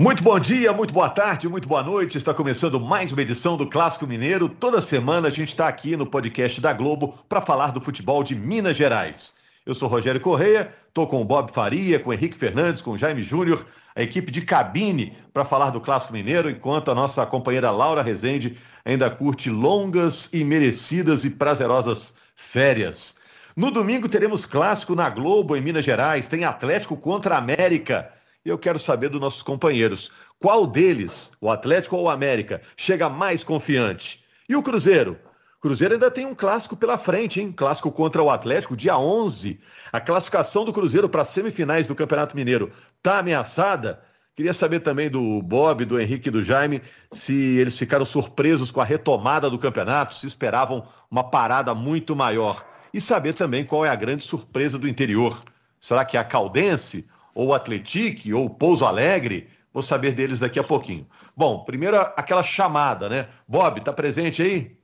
Muito bom dia, muito boa tarde, muito boa noite. Está começando mais uma edição do Clássico Mineiro. Toda semana a gente está aqui no podcast da Globo para falar do futebol de Minas Gerais. Eu sou Rogério Correia, estou com o Bob Faria, com o Henrique Fernandes, com o Jaime Júnior, a equipe de cabine para falar do Clássico Mineiro, enquanto a nossa companheira Laura Rezende ainda curte longas e merecidas e prazerosas férias. No domingo teremos clássico na Globo em Minas Gerais, tem Atlético contra América. E eu quero saber dos nossos companheiros, qual deles, o Atlético ou o América, chega mais confiante? E o Cruzeiro? Cruzeiro ainda tem um clássico pela frente, hein? Clássico contra o Atlético, dia 11. A classificação do Cruzeiro para as semifinais do Campeonato Mineiro está ameaçada? Queria saber também do Bob, do Henrique e do Jaime se eles ficaram surpresos com a retomada do campeonato, se esperavam uma parada muito maior. E saber também qual é a grande surpresa do interior. Será que é a Caldense ou o Atletique, ou o Pouso Alegre. Vou saber deles daqui a pouquinho. Bom, primeiro aquela chamada, né? Bob, tá presente aí?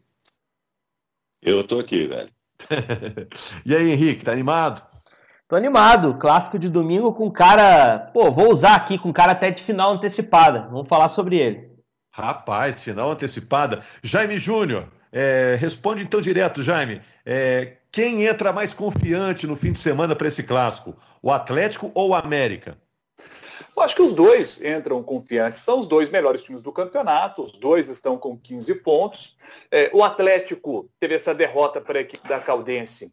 Eu tô aqui, velho. e aí, Henrique, tá animado? Tô animado. Clássico de domingo com cara. Pô, vou usar aqui com cara até de final antecipada. Vamos falar sobre ele. Rapaz, final antecipada. Jaime Júnior, é, responde então direto, Jaime. É, quem entra mais confiante no fim de semana para esse clássico? O Atlético ou o América? Eu acho que os dois entram confiantes. São os dois melhores times do campeonato. Os dois estão com 15 pontos. É, o Atlético teve essa derrota para a equipe da Caldense.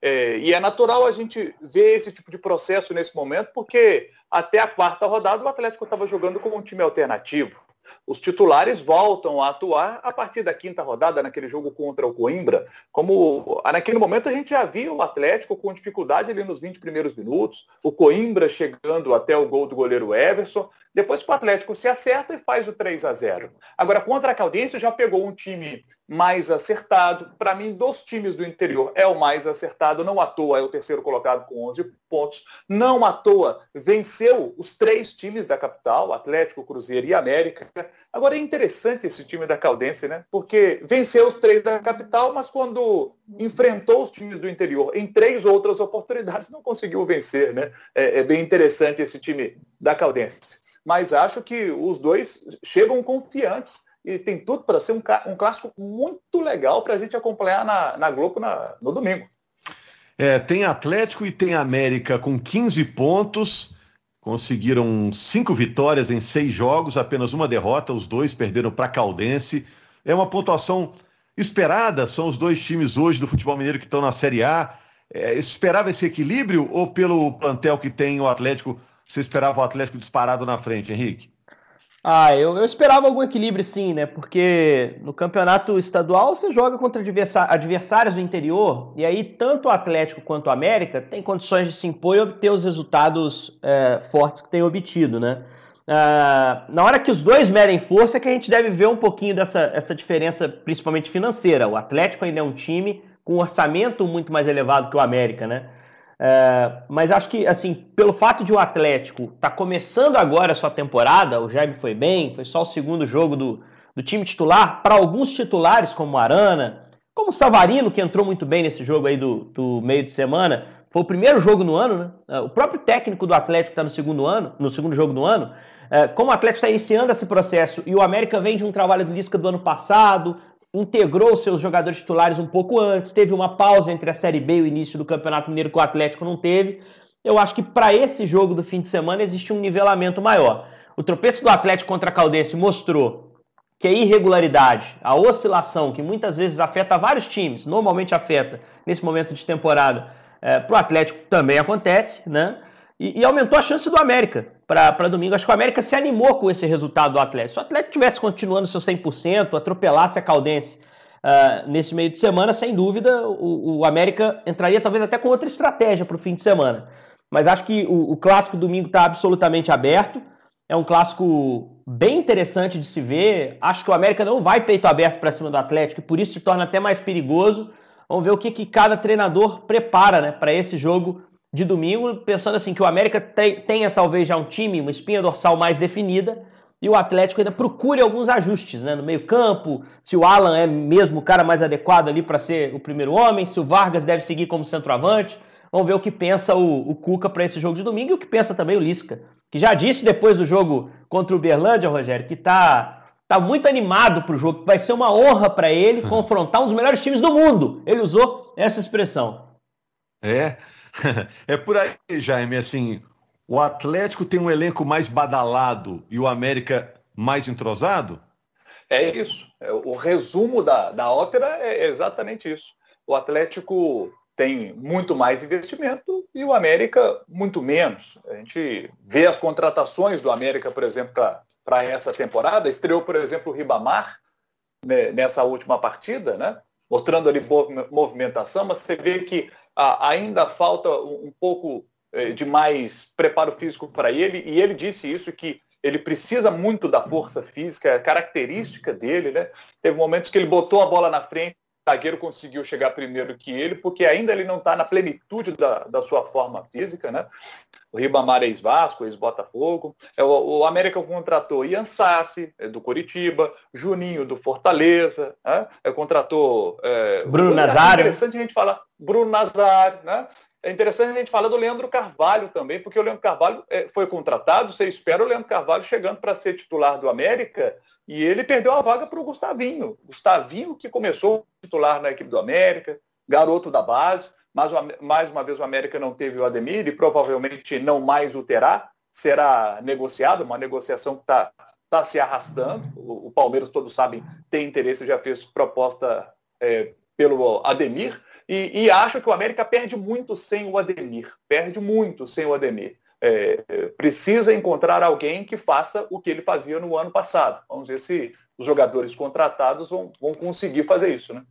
É, e é natural a gente ver esse tipo de processo nesse momento, porque até a quarta rodada o Atlético estava jogando como um time alternativo. Os titulares voltam a atuar a partir da quinta rodada, naquele jogo contra o Coimbra. Como naquele momento a gente já via o Atlético com dificuldade ali nos 20 primeiros minutos, o Coimbra chegando até o gol do goleiro Everson. Depois o Atlético se acerta e faz o 3 a 0. Agora, contra a Caldense, já pegou um time mais acertado. Para mim, dos times do interior, é o mais acertado. Não à toa é o terceiro colocado com 11 pontos. Não à toa venceu os três times da capital, Atlético, Cruzeiro e América. Agora, é interessante esse time da Caldense, né? Porque venceu os três da capital, mas quando enfrentou os times do interior em três outras oportunidades, não conseguiu vencer, né? É, é bem interessante esse time da Caldense mas acho que os dois chegam confiantes e tem tudo para ser um, um, clássico muito legal para a gente acompanhar na, na Globo na, no domingo. É, tem Atlético e tem América com 15 pontos. Conseguiram cinco vitórias em seis jogos, apenas uma derrota. Os dois perderam para Caldense. É uma pontuação esperada. São os dois times hoje do futebol mineiro que estão na Série A. É, esperava esse equilíbrio ou pelo plantel que tem o Atlético você esperava o Atlético disparado na frente, Henrique? Ah, eu, eu esperava algum equilíbrio sim, né? Porque no campeonato estadual você joga contra adversários do interior, e aí tanto o Atlético quanto o América tem condições de se impor e obter os resultados é, fortes que tem obtido, né? Ah, na hora que os dois medem força é que a gente deve ver um pouquinho dessa essa diferença, principalmente financeira. O Atlético ainda é um time com um orçamento muito mais elevado que o América, né? É, mas acho que, assim, pelo fato de o Atlético estar tá começando agora a sua temporada, o Jaime foi bem, foi só o segundo jogo do, do time titular, para alguns titulares, como o Arana, como o Savarino, que entrou muito bem nesse jogo aí do, do meio de semana, foi o primeiro jogo no ano, né? É, o próprio técnico do Atlético está no segundo ano, no segundo jogo do ano. É, como o Atlético está iniciando esse processo e o América vem de um trabalho do Lisca do ano passado, integrou seus jogadores titulares um pouco antes, teve uma pausa entre a Série B e o início do Campeonato Mineiro que o Atlético não teve. Eu acho que para esse jogo do fim de semana existe um nivelamento maior. O tropeço do Atlético contra a Caldense mostrou que a irregularidade, a oscilação, que muitas vezes afeta vários times, normalmente afeta nesse momento de temporada, é, para o Atlético também acontece, né? E, e, aumentou a chance do América para domingo. Acho que o América se animou com esse resultado do Atlético. Se o Atlético tivesse continuando seu 100%, atropelasse a Caldense uh, nesse meio de semana, sem dúvida, o, o, América entraria talvez até com outra estratégia para o fim de semana. Mas acho que o, o clássico domingo está absolutamente aberto. É um clássico bem interessante de se ver. Acho que o América não vai peito aberto para cima do Atlético e por isso se torna até mais perigoso. Vamos ver o que, que cada treinador prepara né, para esse jogo de domingo, pensando assim que o América tenha talvez já um time, uma espinha dorsal mais definida, e o Atlético ainda procure alguns ajustes né, no meio-campo, se o Alan é mesmo o cara mais adequado ali para ser o primeiro homem, se o Vargas deve seguir como centroavante. Vamos ver o que pensa o, o Cuca para esse jogo de domingo e o que pensa também o Lisca, que já disse depois do jogo contra o Berlândia, Rogério, que está tá muito animado para o jogo, que vai ser uma honra para ele confrontar um dos melhores times do mundo. Ele usou essa expressão. É, é por aí, Jaime, assim, o Atlético tem um elenco mais badalado e o América mais entrosado? É isso. É, o resumo da, da ópera é exatamente isso. O Atlético tem muito mais investimento e o América muito menos. A gente vê as contratações do América, por exemplo, para essa temporada. Estreou, por exemplo, o Ribamar né, nessa última partida, né? mostrando ali movimentação, mas você vê que ah, ainda falta um, pouco eh, de mais preparo físico para ele, e ele disse isso, que ele precisa muito da força física, é característica dele, né? Teve momentos que ele botou a bola na frente, zagueiro conseguiu chegar primeiro que ele, porque ainda ele não está na plenitude da, da sua forma física, né? O Ribamar é ex-Vasco, ex-Botafogo. É, o, o, América contratou Ian Sassi, é, do Coritiba, Juninho, do Fortaleza, né? é, contratou... É, Bruno Nazário. É interessante a gente falar. Bruno Nazário, né? É interessante a gente falar do Leandro Carvalho também, porque o Leandro Carvalho é, foi contratado, você espera o Leandro Carvalho chegando para ser titular do América, e ele perdeu a vaga para o Gustavinho. Gustavinho que começou titular na equipe do América, garoto da base, mas mais uma vez o América não teve o Ademir e provavelmente não mais o terá. Será negociado, uma negociação que está tá se arrastando. O, o, Palmeiras, todos sabem, tem interesse, já fez proposta é, pelo Ademir. E, e, acho que o América perde muito sem o Ademir. Perde muito sem o Ademir. É, precisa encontrar alguém que faça o que ele fazia no ano passado. Vamos ver se os jogadores contratados vão, vão conseguir fazer isso, né?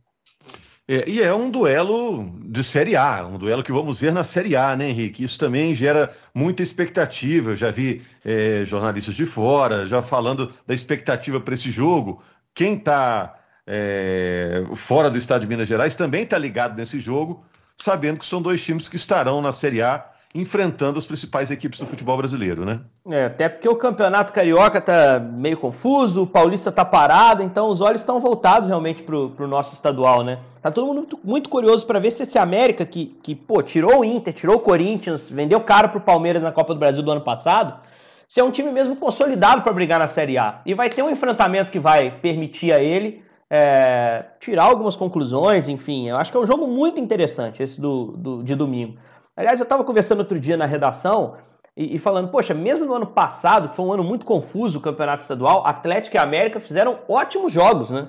É, e é um duelo de Série A, um duelo que vamos ver na Série A, né, Henrique? Isso também gera muita expectativa. Eu já vi é, jornalistas de fora já falando da expectativa para esse jogo. Quem está é, fora do estado de Minas Gerais também está ligado nesse jogo, sabendo que são dois times que estarão na Série A enfrentando as principais equipes do futebol brasileiro, né? É, até porque o campeonato carioca tá meio confuso, o paulista tá parado, então os olhos estão voltados realmente pro, pro nosso estadual, né? Tá todo mundo muito, muito curioso para ver se esse América, que, que, pô, tirou o Inter, tirou o Corinthians, vendeu caro pro Palmeiras na Copa do Brasil do ano passado, se é um time mesmo consolidado para brigar na Série A. E vai ter um enfrentamento que vai permitir a ele é, tirar algumas conclusões, enfim. Eu acho que é um jogo muito interessante esse do, do de domingo. Aliás, eu estava conversando outro dia na redação e, e, falando, poxa, mesmo no ano passado, que foi um ano muito confuso o campeonato estadual, Atlético e América fizeram ótimos jogos, né?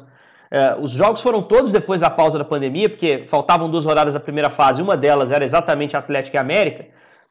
É, os jogos foram todos depois da pausa da pandemia, porque faltavam duas rodadas da primeira fase, uma delas era exatamente Atlético e América.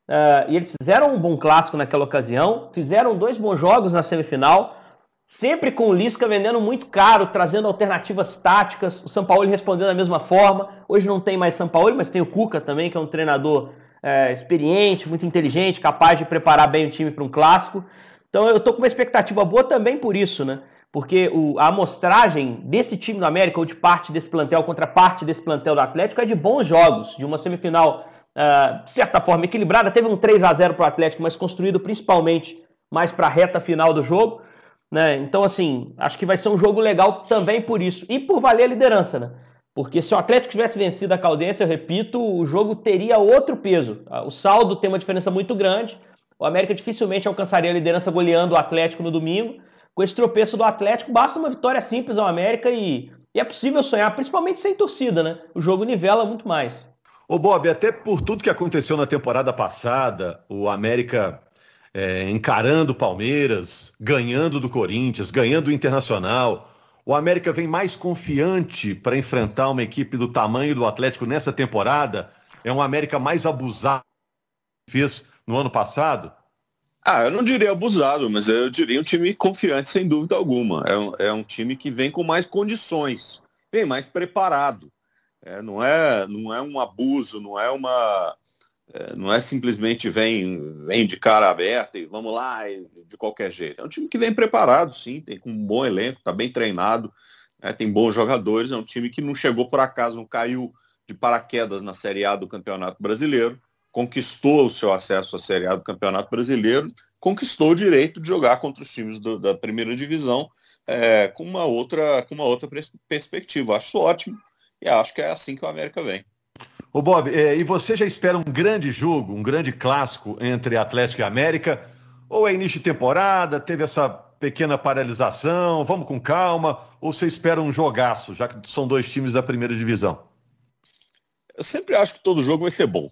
É, e eles fizeram um bom clássico naquela ocasião, fizeram dois bons jogos na semifinal. Sempre com o Lisca vendendo muito caro, trazendo alternativas táticas. O São Paulo respondendo da mesma forma. Hoje não tem mais São Paulo, mas tem o Cuca também, que é um treinador é, experiente, muito inteligente, capaz de preparar bem o time para um clássico. Então eu estou com uma expectativa boa também por isso, né? Porque o, a amostragem desse time do América, ou de parte desse plantel contra parte desse plantel do Atlético, é de bons jogos, de uma semifinal, uh, de certa forma, equilibrada. Teve um 3 a 0 para o Atlético, mas construído principalmente mais para a reta final do jogo. Né? Então, assim, acho que vai ser um jogo legal também por isso. E por valer a liderança, né? Porque se o Atlético tivesse vencido a Caldense, eu repito, o jogo teria outro peso. O saldo tem uma diferença muito grande. O América dificilmente alcançaria a liderança goleando o Atlético no domingo. Com esse tropeço do Atlético, basta uma vitória simples ao América e, e é possível sonhar, principalmente sem torcida, né? O jogo nivela muito mais. Ô Bob, até por tudo que aconteceu na temporada passada, o América é, encarando o Palmeiras, ganhando do Corinthians, ganhando o Internacional. O América vem mais confiante para enfrentar uma equipe do tamanho do Atlético nessa temporada? É um América mais abusado que fez no ano passado? Ah, eu não diria abusado, mas eu diria um time confiante, sem dúvida alguma. É um, é um time que vem com mais condições, vem mais preparado. É, não, é, não é um abuso, não é uma, não é simplesmente vem, vem de cara aberta e vamos lá de qualquer jeito. É um time que vem preparado, sim, tem um bom elenco, está bem treinado, né, tem bons jogadores, é um time que não chegou por acaso, não caiu de paraquedas na Série A do Campeonato Brasileiro, conquistou o seu acesso à Série A do Campeonato Brasileiro, conquistou o direito de jogar contra os times do, da primeira divisão é, com uma outra com uma outra perspectiva. Acho ótimo e acho que é assim que o América vem. Ô Bob, é, e você já espera um grande jogo, um grande clássico entre Atlético e América? Ou é início de temporada, teve essa pequena paralisação, vamos com calma? Ou você espera um jogaço, já que são dois times da primeira divisão? Eu sempre acho que todo jogo vai ser bom,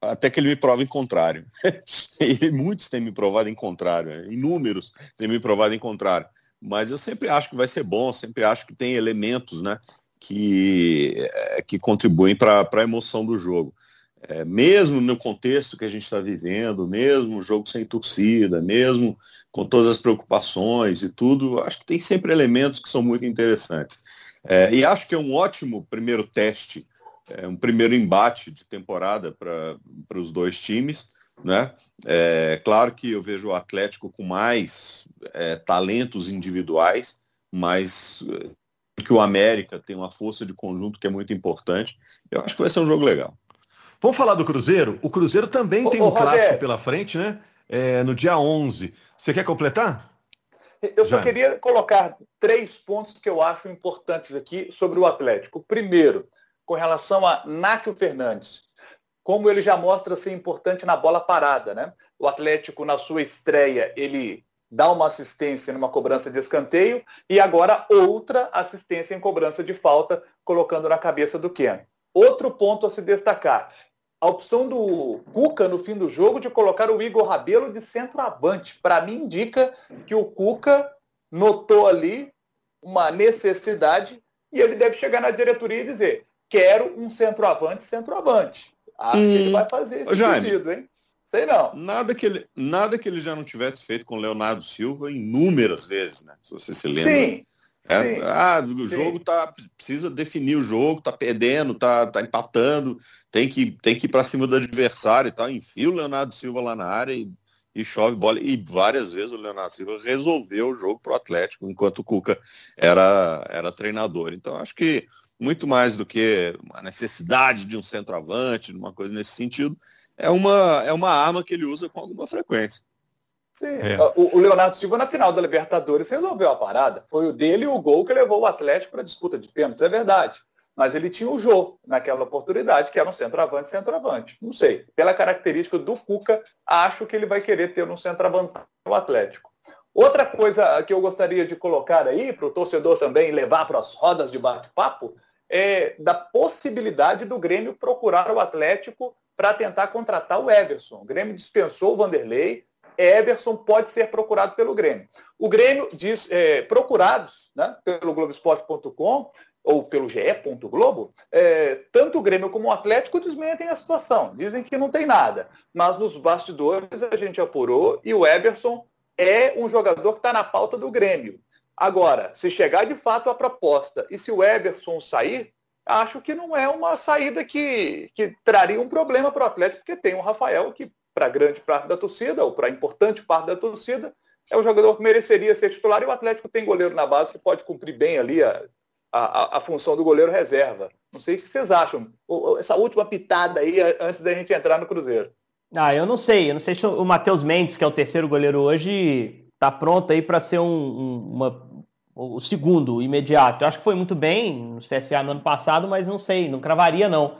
até que ele me prove em contrário. e muitos têm me provado em contrário, inúmeros têm me provado em contrário. Mas eu sempre acho que vai ser bom, sempre acho que tem elementos, né? Que, é, que contribuem para a emoção do jogo. É, mesmo no contexto que a gente está vivendo, mesmo jogo sem torcida, mesmo com todas as preocupações e tudo, acho que tem sempre elementos que são muito interessantes. É, e acho que é um ótimo primeiro teste, é, um primeiro embate de temporada para os dois times. Né? É, claro que eu vejo o Atlético com mais é, talentos individuais, mas que o América tem uma força de conjunto que é muito importante. Eu acho que vai ser um jogo legal. Vamos falar do Cruzeiro? O Cruzeiro também ô, tem um ô, clássico Roger. pela frente, né? É, no dia 11. Você quer completar? Eu só Já. queria colocar três pontos que eu acho importantes aqui sobre o Atlético. Primeiro, com relação a Nátio Fernandes. Como ele já mostra ser importante na bola parada, né? O Atlético, na sua estreia, ele dá uma assistência numa cobrança de escanteio e agora outra assistência em cobrança de falta, colocando na cabeça do Ken. Outro ponto a se destacar. A opção do Cuca no fim do jogo de colocar o Igor Rabelo de centroavante. Para mim, indica que o Cuca notou ali uma necessidade e ele deve chegar na diretoria e dizer: quero um centroavante, centroavante. Acho hum, que ele hum, vai fazer esse Jaime, pedido, hein? Sei não. Nada que, ele, nada que ele já não tivesse feito com o Leonardo Silva inúmeras vezes, né? Se você se lembra. Sim. É, sim, ah, o jogo sim. tá precisa definir o jogo, tá perdendo, tá, tá empatando, tem que tem que ir para cima do adversário e tal. Enfia o Leonardo Silva lá na área e, e chove bola. E várias vezes o Leonardo Silva resolveu o jogo pro Atlético enquanto o Cuca era era treinador. Então acho que muito mais do que a necessidade de um centroavante, uma coisa nesse sentido, é uma, é uma arma que ele usa com alguma frequência. Sim. É. O, o, Leonardo Silva, na final da Libertadores, resolveu a parada. Foi o dele o gol que levou o Atlético para a disputa de pênaltis, é verdade. Mas ele tinha o Jô naquela oportunidade, que era um centroavante, centroavante. Não sei. Pela característica do Cuca, acho que ele vai querer ter um centroavante no Atlético. Outra coisa que eu gostaria de colocar aí, para o torcedor também levar para as rodas de bate-papo, é da possibilidade do Grêmio procurar o Atlético para tentar contratar o Everson. O Grêmio dispensou o Vanderlei, Everson pode ser procurado pelo Grêmio. O Grêmio diz, é, procurados né, pelo Globoesporte.com ou pelo GE. Globo, é, tanto o Grêmio como o Atlético desmentem a situação. Dizem que não tem nada. Mas nos bastidores a gente apurou e o Everson é um jogador que está na pauta do Grêmio. Agora, se chegar de fato a proposta e se o Everson sair, acho que não é uma saída que, que traria um problema para o Atlético, porque tem o Rafael, que para grande parte da torcida, ou para importante parte da torcida, é um jogador que mereceria ser titular, e o Atlético tem goleiro na base que pode cumprir bem ali a, a, a função do goleiro reserva. Não sei o que vocês acham. Essa última pitada aí, antes da gente entrar no Cruzeiro. Ah, eu não sei. Eu não sei se o Matheus Mendes, que é o terceiro goleiro hoje, está pronto aí para ser um, um, uma o segundo, imediato. Eu acho que foi muito bem no CSA no ano passado, mas não sei, não cravaria não.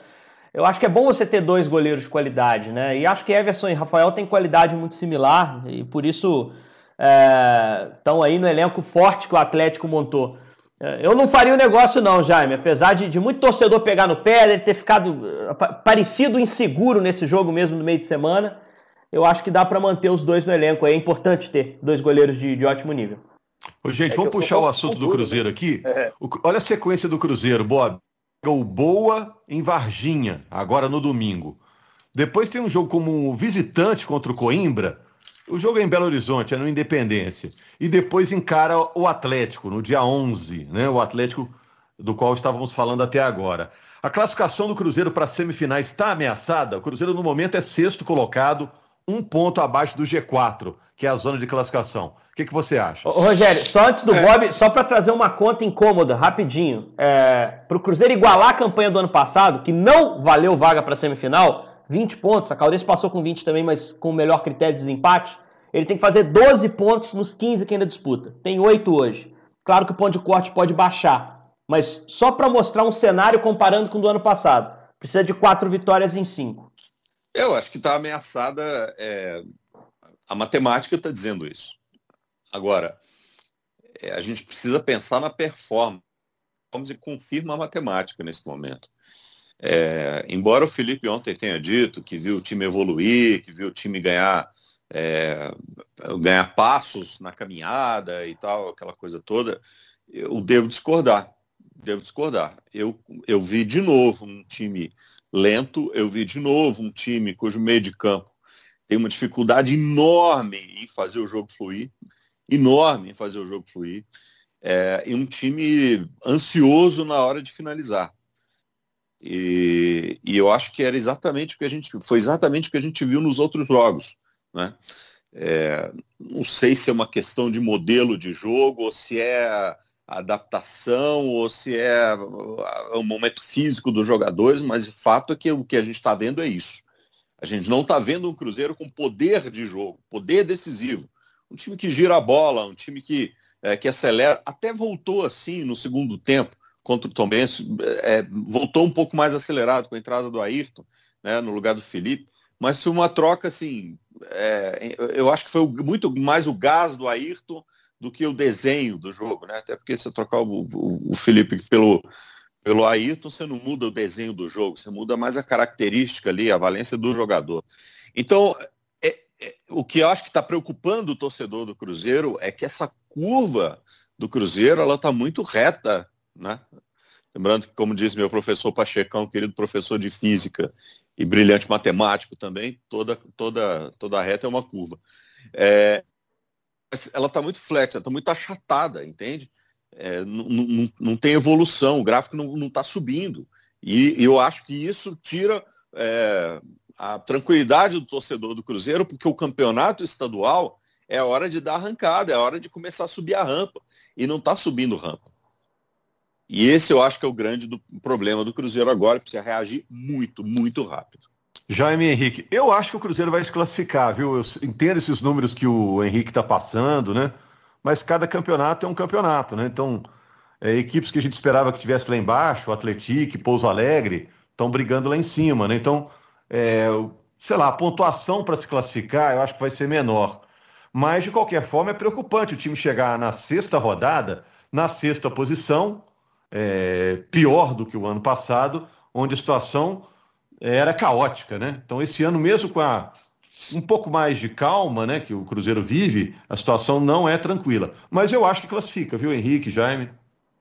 Eu acho que é bom você ter dois goleiros de qualidade, né? E acho que Everson e Rafael têm qualidade muito similar e por isso estão é, aí no elenco forte que o Atlético montou. É, eu não faria o negócio não, Jaime, apesar de, de muito torcedor pegar no pé, ele ter ficado é, parecido inseguro nesse jogo mesmo no meio de semana. Eu acho que dá para manter os dois no elenco. É importante ter dois goleiros de, de ótimo nível. Ô, gente, é vamos puxar o assunto do Cruzeiro né? aqui. É. O, olha a sequência do Cruzeiro, Bob. O Boa em Varginha, agora no domingo. Depois tem um jogo como visitante contra o Coimbra. O jogo é em Belo Horizonte, é no Independência. E depois encara o Atlético, no dia 11, né? O Atlético do qual estávamos falando até agora. A classificação do Cruzeiro para as semifinais está ameaçada. O Cruzeiro, no momento, é sexto colocado, um ponto abaixo do G4, que é a zona de classificação. O que, que você acha? Ô, Rogério, só antes do é. Bob, só para trazer uma conta incômoda, rapidinho. É, para o Cruzeiro igualar a campanha do ano passado, que não valeu vaga para a semifinal, 20 pontos, a Caldense passou com 20 também, mas com o melhor critério de desempate, ele tem que fazer 12 pontos nos 15 que ainda disputa. Tem 8 hoje. Claro que o ponto de corte pode baixar, mas só para mostrar um cenário comparando com o do ano passado. Precisa de quatro vitórias em cinco. Eu acho que está ameaçada. É... A matemática está dizendo isso. Agora, é, a gente precisa pensar na performance e confirma a matemática nesse momento. É, embora o Felipe ontem tenha dito que viu o time evoluir, que viu o time ganhar, é, ganhar passos na caminhada e tal, aquela coisa toda, eu devo discordar. Devo discordar. Eu, eu vi de novo um time lento, eu vi de novo um time cujo meio de campo tem uma dificuldade enorme em fazer o jogo fluir, enorme em fazer o jogo fluir, é, e um time ansioso na hora de finalizar. E, e, eu acho que era exatamente o que a gente foi exatamente o que a gente viu nos outros jogos, né? É, não sei se é uma questão de modelo de jogo ou se é adaptação ou se é o momento físico dos jogadores, mas o fato é que o que a gente está vendo é isso. A gente não está vendo um Cruzeiro com poder de jogo, poder decisivo. Um time que gira a bola, um time que, é, que acelera, até voltou assim no segundo tempo, contra o Tom Benz, é, voltou um pouco mais acelerado com a entrada do Ayrton, né, no lugar do Felipe, mas foi uma troca assim, é, eu acho que foi muito mais o gás do Ayrton do que o desenho do jogo, né? Até porque se você trocar o, o, o Felipe pelo, pelo Ayrton, você não muda o desenho do jogo, você muda mais a característica ali, a valência do jogador. Então, é, é, o que eu acho que está preocupando o torcedor do Cruzeiro é que essa curva do Cruzeiro ela está muito reta né? Lembrando que, como disse meu professor Pachecão, querido professor de física e brilhante matemático também, toda, toda, toda reta é uma curva. É, ela está muito flexa, está muito achatada, entende? É, não, tem evolução, o gráfico não está subindo. E, e, eu acho que isso tira é, a tranquilidade do torcedor do Cruzeiro, porque o campeonato estadual é a hora de dar arrancada, é a hora de começar a subir a rampa. E não está subindo rampa. E esse eu acho que é o grande do, problema do Cruzeiro agora, precisa reagir muito, muito rápido. Jaime Henrique, eu acho que o Cruzeiro vai se classificar, viu? Eu entendo esses números que o Henrique está passando, né? Mas cada campeonato é um campeonato, né? Então, é, equipes que a gente esperava que tivesse lá embaixo, o Atlético, Pouso Alegre, estão brigando lá em cima, né? Então, é, sei lá, a pontuação para se classificar eu acho que vai ser menor. Mas, de qualquer forma, é preocupante o time chegar na sexta rodada, na sexta posição, é, pior do que o ano passado, onde a situação era caótica, né? Então esse ano mesmo com a um pouco mais de calma, né, que o Cruzeiro vive, a situação não é tranquila. Mas eu acho que classifica, viu, Henrique, Jaime?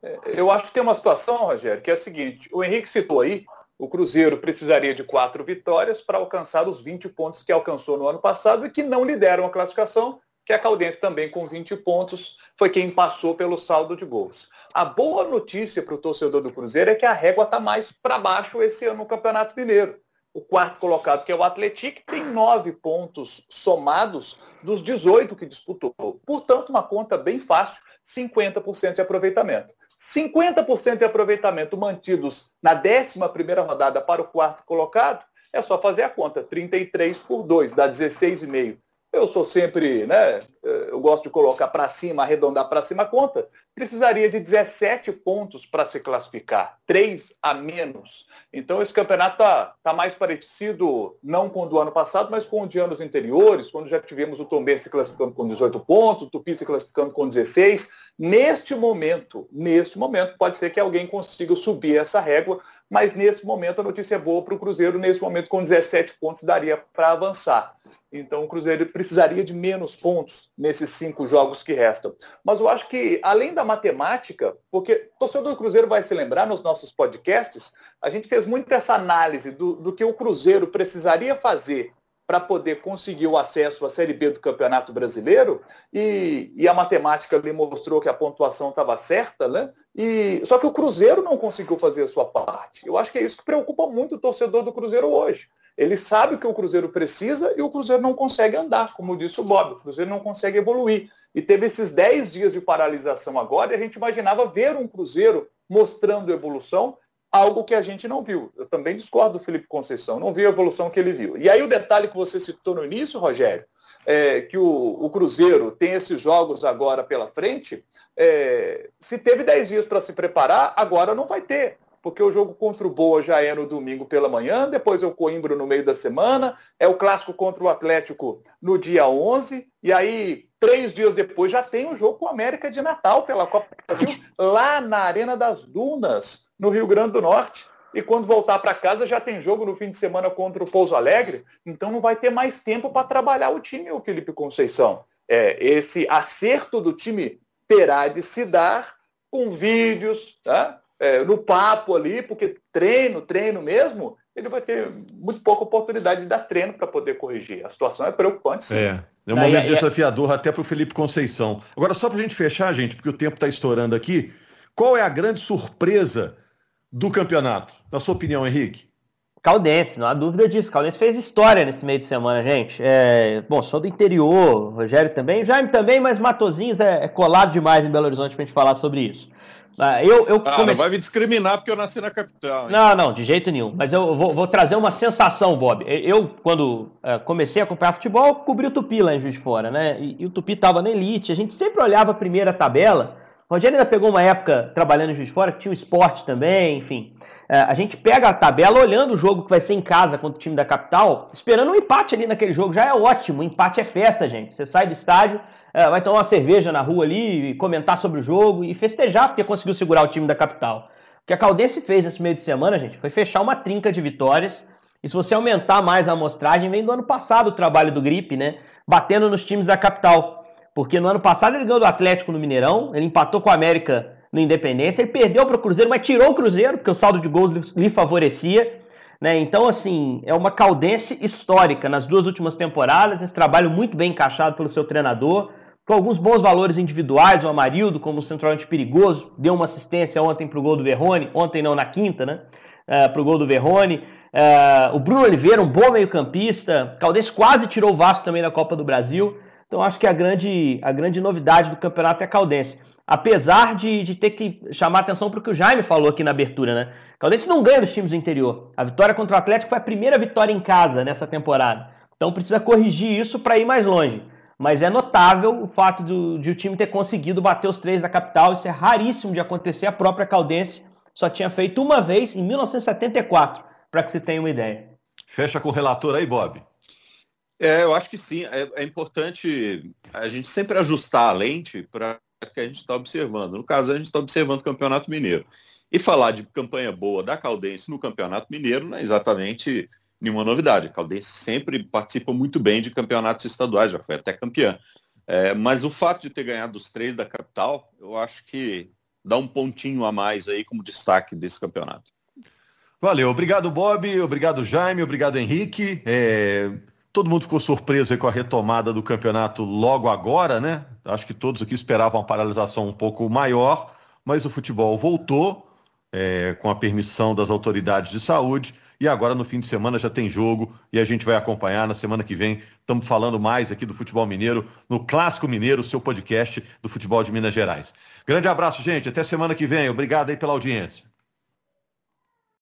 É, eu acho que tem uma situação, Rogério, que é a seguinte: o Henrique citou aí, o Cruzeiro precisaria de quatro vitórias para alcançar os 20 pontos que alcançou no ano passado e que não lideram a classificação, que a Caldense também com 20 pontos foi quem passou pelo saldo de gols. A boa notícia para o torcedor do Cruzeiro é que a régua está mais para baixo esse ano no Campeonato Mineiro. O quarto colocado, que é o Atlético, tem nove pontos somados dos 18 que disputou. Portanto, uma conta bem fácil, 50% de aproveitamento. 50% de aproveitamento mantidos na 11 rodada para o quarto colocado, é só fazer a conta. 33 por 2, dá 16,5. Eu sou sempre, né? Eu gosto de colocar para cima, arredondar para cima a conta. Precisaria de 17 pontos para se classificar, 3 a menos. Então esse campeonato está tá mais parecido, não com o do ano passado, mas com o de anos anteriores, quando já tivemos o Tom se classificando com 18 pontos, o Tupi se classificando com 16. Neste momento, neste momento, pode ser que alguém consiga subir essa régua, mas nesse momento a notícia é boa para o Cruzeiro, nesse momento com 17 pontos daria para avançar. Então o Cruzeiro precisaria de menos pontos nesses cinco jogos que restam. Mas eu acho que, além da matemática, porque torcedor do Cruzeiro vai se lembrar nos nossos podcasts, a gente fez muito essa análise do, do que o Cruzeiro precisaria fazer para poder conseguir o acesso à Série B do Campeonato Brasileiro, e, e a matemática ali mostrou que a pontuação estava certa, né? E, só que o Cruzeiro não conseguiu fazer a sua parte. Eu acho que é isso que preocupa muito o torcedor do Cruzeiro hoje. Ele sabe que o Cruzeiro precisa e o Cruzeiro não consegue andar, como disse o Bob. O Cruzeiro não consegue evoluir. E teve esses 10 dias de paralisação agora e a gente imaginava ver um Cruzeiro mostrando evolução, algo que a gente não viu. Eu também discordo do Felipe Conceição, não vi a evolução que ele viu. E aí o detalhe que você citou no início, Rogério, é que o, o Cruzeiro tem esses jogos agora pela frente, é, se teve 10 dias para se preparar, agora não vai ter porque o jogo contra o Boa já é no domingo pela manhã, depois é o Coimbra no meio da semana, é o clássico contra o Atlético no dia 11, e aí, três dias depois, já tem o jogo com o América de Natal pela Copa do Brasil, lá na Arena das Dunas, no Rio Grande do Norte. E quando voltar para casa já tem jogo no fim de semana contra o Pouso Alegre, então não vai ter mais tempo para trabalhar o time, o Felipe Conceição. É, esse acerto do time terá de se dar com vídeos, tá? é, no papo ali, porque treino, treino mesmo, ele vai ter muito pouca oportunidade de dar treino para poder corrigir. A situação é preocupante, sim. É, é um momento é, desafiador até para o Felipe Conceição. Agora, só para a gente fechar, gente, porque o tempo está estourando aqui, qual é a grande surpresa do campeonato? Na sua opinião, Henrique? Caldense, não há dúvida disso. Caldense fez história nesse meio de semana, gente. É, bom, sou do interior, Rogério também, Jaime também, mas Matozinhos é, é colado demais em Belo Horizonte para a gente falar sobre isso. Ah, eu, eu ah, comece... não vai me discriminar porque eu nasci na capital. Hein? Não, não, de jeito nenhum. Mas eu vou, vou trazer uma sensação, Bob. Eu, quando uh, comecei a acompanhar futebol, cobri o Tupi lá em Juiz de Fora, né? E, e o Tupi estava na elite. A gente sempre olhava a primeira tabela. Rogério ainda pegou uma época trabalhando em Juiz Fora, que tinha o esporte também, enfim. Uh, a gente pega a tabela olhando o jogo que vai ser em casa contra o time da capital, esperando um empate ali naquele jogo. Já é ótimo. Empate é festa, gente. Você sai do estádio é, vai tomar uma cerveja na rua ali, comentar sobre o jogo e festejar porque conseguiu segurar o time da capital. O que a Caldense fez nesse meio de semana, gente, foi fechar uma trinca de vitórias. E se você aumentar mais a amostragem, vem do ano passado o trabalho do Gripe, né? Batendo nos times da capital. Porque no ano passado ele ganhou do Atlético no Mineirão, ele empatou com o América no Independência, ele perdeu para o Cruzeiro, mas tirou o Cruzeiro, porque o saldo de gols lhe favorecia. Né? Então, assim, é uma caldense histórica nas duas últimas temporadas, esse trabalho muito bem encaixado pelo seu treinador com alguns bons valores individuais, o Amarildo como centroavante perigoso, deu uma assistência ontem para o gol do Verrone, ontem não, na quinta, né? Uh, é, para o gol do Verrone. Uh, o Bruno Oliveira, um bom meio-campista. Caldense quase tirou o Vasco também da Copa do Brasil. Então acho que a grande, a grande novidade do campeonato é a Caldense. Apesar de, de ter que chamar atenção para o que o Jaime falou aqui na abertura, né? Caldense não ganha dos times do interior. A vitória contra o Atlético foi a primeira vitória em casa nessa temporada. Então precisa corrigir isso para ir mais longe mas é notável o fato do, de o time ter conseguido bater os três da capital. Isso é raríssimo de acontecer. A própria Caldense só tinha feito uma vez em 1974, para que se tenha uma ideia. Fecha com o relator aí, Bob. É, eu acho que sim. É, é importante a gente sempre ajustar a lente para que a gente está observando. No caso, a gente está observando o Campeonato Mineiro. E falar de campanha boa da Caldense no Campeonato Mineiro não é exatamente nenhuma novidade. A Caldense sempre participa muito bem de campeonatos estaduais, já foi até campeã. É, mas o fato de ter ganhado os três da capital, eu acho que dá um pontinho a mais aí como destaque desse campeonato. Valeu, obrigado Bob, obrigado Jaime, obrigado Henrique. É, todo mundo ficou surpreso com a retomada do campeonato logo agora, né? Acho que todos aqui esperavam uma paralisação um pouco maior, mas o futebol voltou é, com a permissão das autoridades de saúde e agora no fim de semana já tem jogo e a gente vai acompanhar na semana que vem. Estamos falando mais aqui do futebol mineiro no Clássico Mineiro, seu podcast do futebol de Minas Gerais. Grande abraço, gente. Até semana que vem. Obrigado aí pela audiência.